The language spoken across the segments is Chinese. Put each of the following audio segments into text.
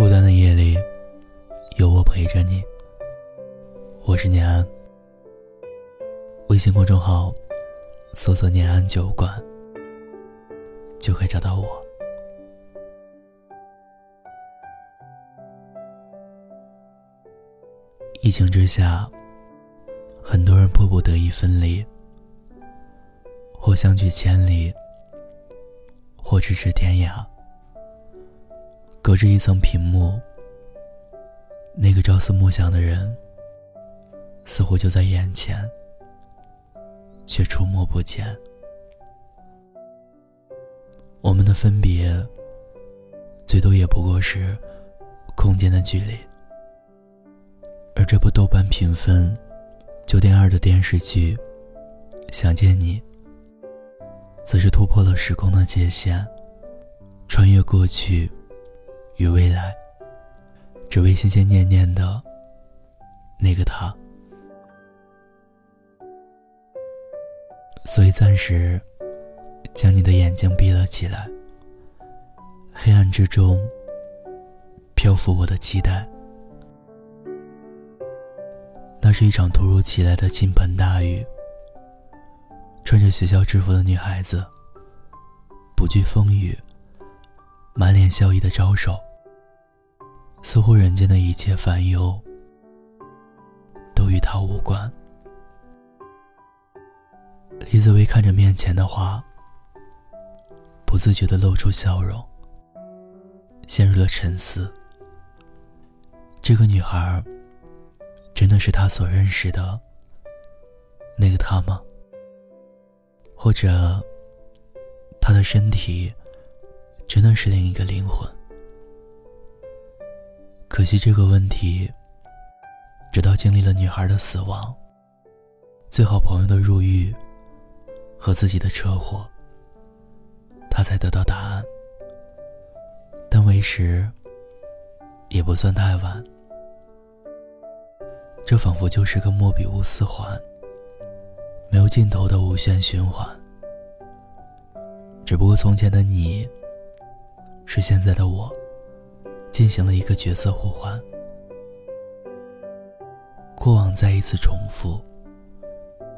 孤单的夜里，有我陪着你。我是念安。微信公众号搜索“念安酒馆”，就可以找到我。疫情之下，很多人迫不得已分离，或相距千里，或咫尺天涯。隔着一层屏幕，那个朝思暮想的人，似乎就在眼前，却触摸不见。我们的分别，最多也不过是空间的距离。而这部豆瓣评分九点二的电视剧《想见你》，则是突破了时空的界限，穿越过去。与未来，只为心心念念的那个他。所以暂时将你的眼睛闭了起来。黑暗之中，漂浮我的期待。那是一场突如其来的倾盆大雨。穿着学校制服的女孩子，不惧风雨，满脸笑意的招手。似乎人间的一切烦忧都与他无关。李子薇看着面前的花，不自觉的露出笑容，陷入了沉思。这个女孩，真的是他所认识的那个他吗？或者，他的身体，真的是另一个灵魂？可惜这个问题，直到经历了女孩的死亡、最好朋友的入狱和自己的车祸，他才得到答案。但为时也不算太晚。这仿佛就是个莫比乌斯环，没有尽头的无限循环。只不过从前的你，是现在的我。进行了一个角色互换，过往再一次重复，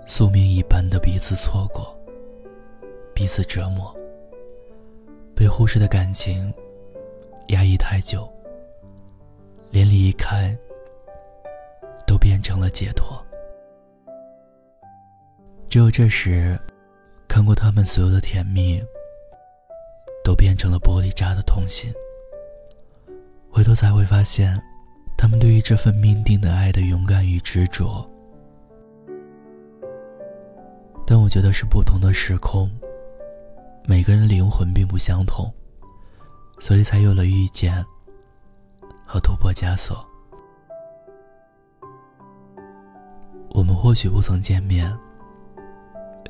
宿命一般的彼此错过，彼此折磨，被忽视的感情压抑太久，连离开都变成了解脱。只有这时，看过他们所有的甜蜜，都变成了玻璃渣的痛心。回头才会发现，他们对于这份命定的爱的勇敢与执着。但我觉得是不同的时空，每个人灵魂并不相同，所以才有了遇见和突破枷锁。我们或许不曾见面，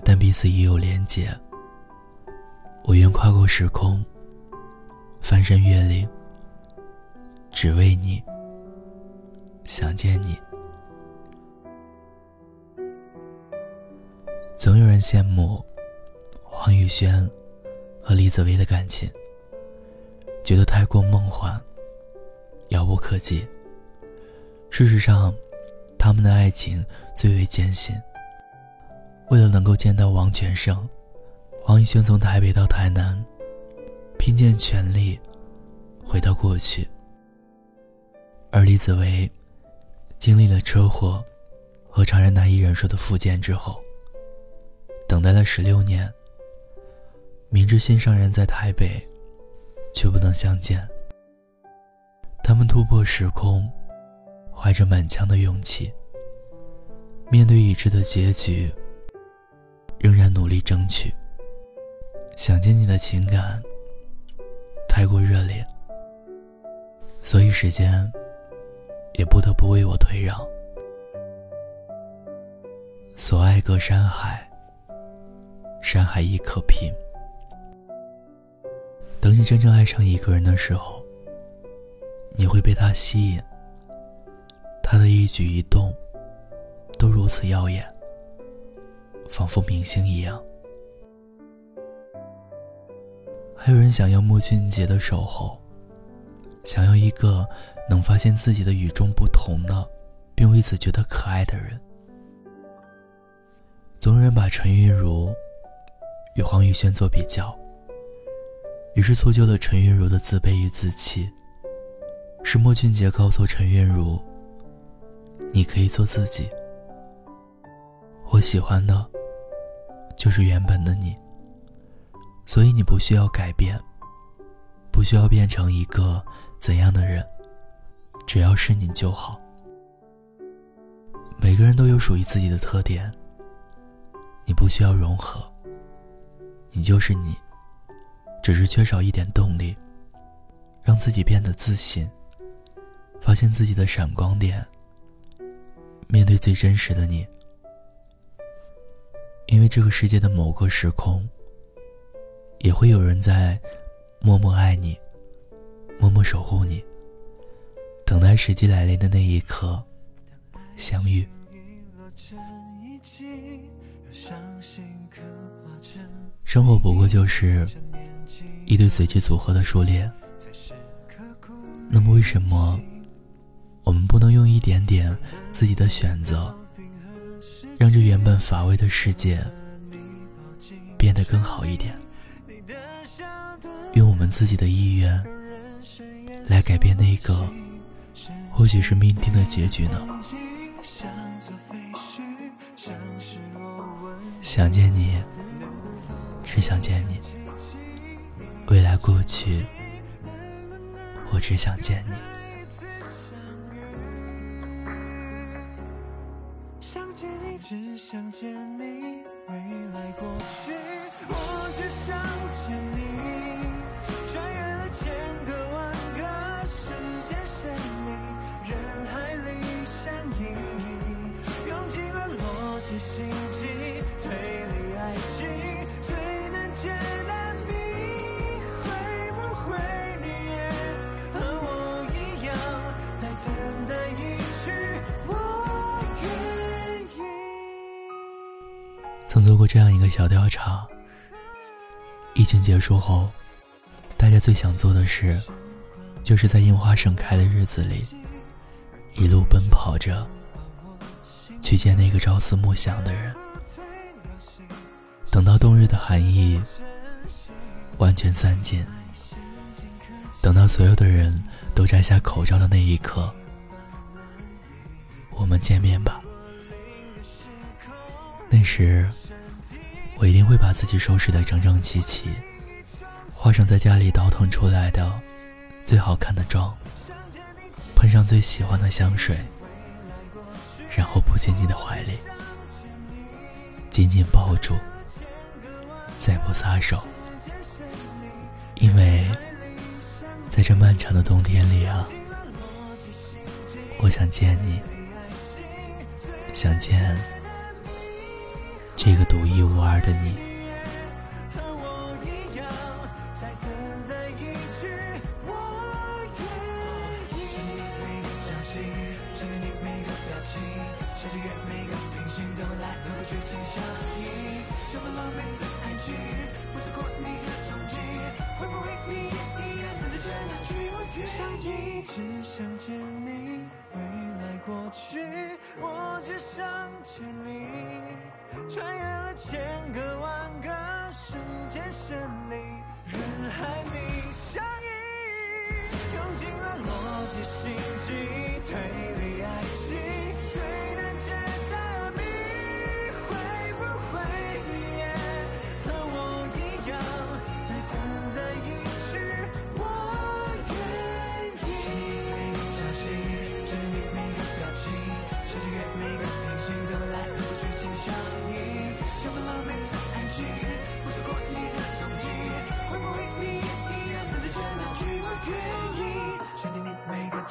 但彼此已有连结。我愿跨过时空，翻山越岭。只为你，想见你。总有人羡慕黄宇轩和李子薇的感情，觉得太过梦幻、遥不可及。事实上，他们的爱情最为艰辛。为了能够见到王全胜，黄宇轩从台北到台南，拼尽全力回到过去。而李子维经历了车祸和常人难以忍受的复健之后，等待了十六年。明知心上人在台北，却不能相见。他们突破时空，怀着满腔的勇气，面对已知的结局，仍然努力争取。想见你的情感太过热烈，所以时间。也不得不为我退让。所爱隔山海，山海亦可平。等你真正爱上一个人的时候，你会被他吸引。他的一举一动，都如此耀眼，仿佛明星一样。还有人想要穆俊杰的守候，想要一个能发现自己的与众不同的，并为此觉得可爱的人。总有人把陈韵如与黄宇轩做比较，于是促就了陈韵如的自卑与自弃。是莫俊杰告诉陈韵如：“你可以做自己，我喜欢的，就是原本的你。所以你不需要改变，不需要变成一个怎样的人，只要是你就好。每个人都有属于自己的特点。”你不需要融合，你就是你，只是缺少一点动力，让自己变得自信，发现自己的闪光点，面对最真实的你。因为这个世界的某个时空，也会有人在默默爱你，默默守护你，等待时机来临的那一刻相遇。生活不过就是一对随机组合的数列。那么，为什么我们不能用一点点自己的选择，让这原本乏味的世界变得更好一点？用我们自己的意愿来改变那个或许是命定的结局呢？想见你。只想见你，未来过去，我只想见你。想见你，只想见你，未来过去，我只想见你。穿越了千个万间线里，人海里相依，用尽了逻辑心机推理爱情。简单比会不会你也和我一样在等待一句我愿意曾做过这样一个小调查疫情结束后大家最想做的事就是在樱花盛开的日子里一路奔跑着去见那个朝思暮想的人等到冬日的寒意完全散尽，等到所有的人都摘下口罩的那一刻，我们见面吧。那时，我一定会把自己收拾得整整齐齐，化上在家里倒腾出来的最好看的妆，喷上最喜欢的香水，然后扑进你的怀里，紧紧抱住。再不撒手，因为在这漫长的冬天里啊，我想见你，想见这个独一无二的你。想穿越每个平行，在未来和过去紧紧相依。想保浪漫一次的爱，记不错过你的踪迹。会不会你也一样，等着下个聚光节？只想见你，未来过去，我只想见你。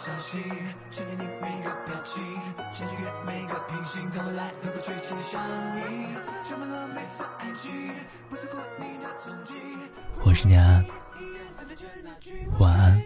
想见你每个表情，想穿越每个平行，在未来和过去紧紧相依，充满了每次爱情，不错过你的踪迹。我是念安，晚安。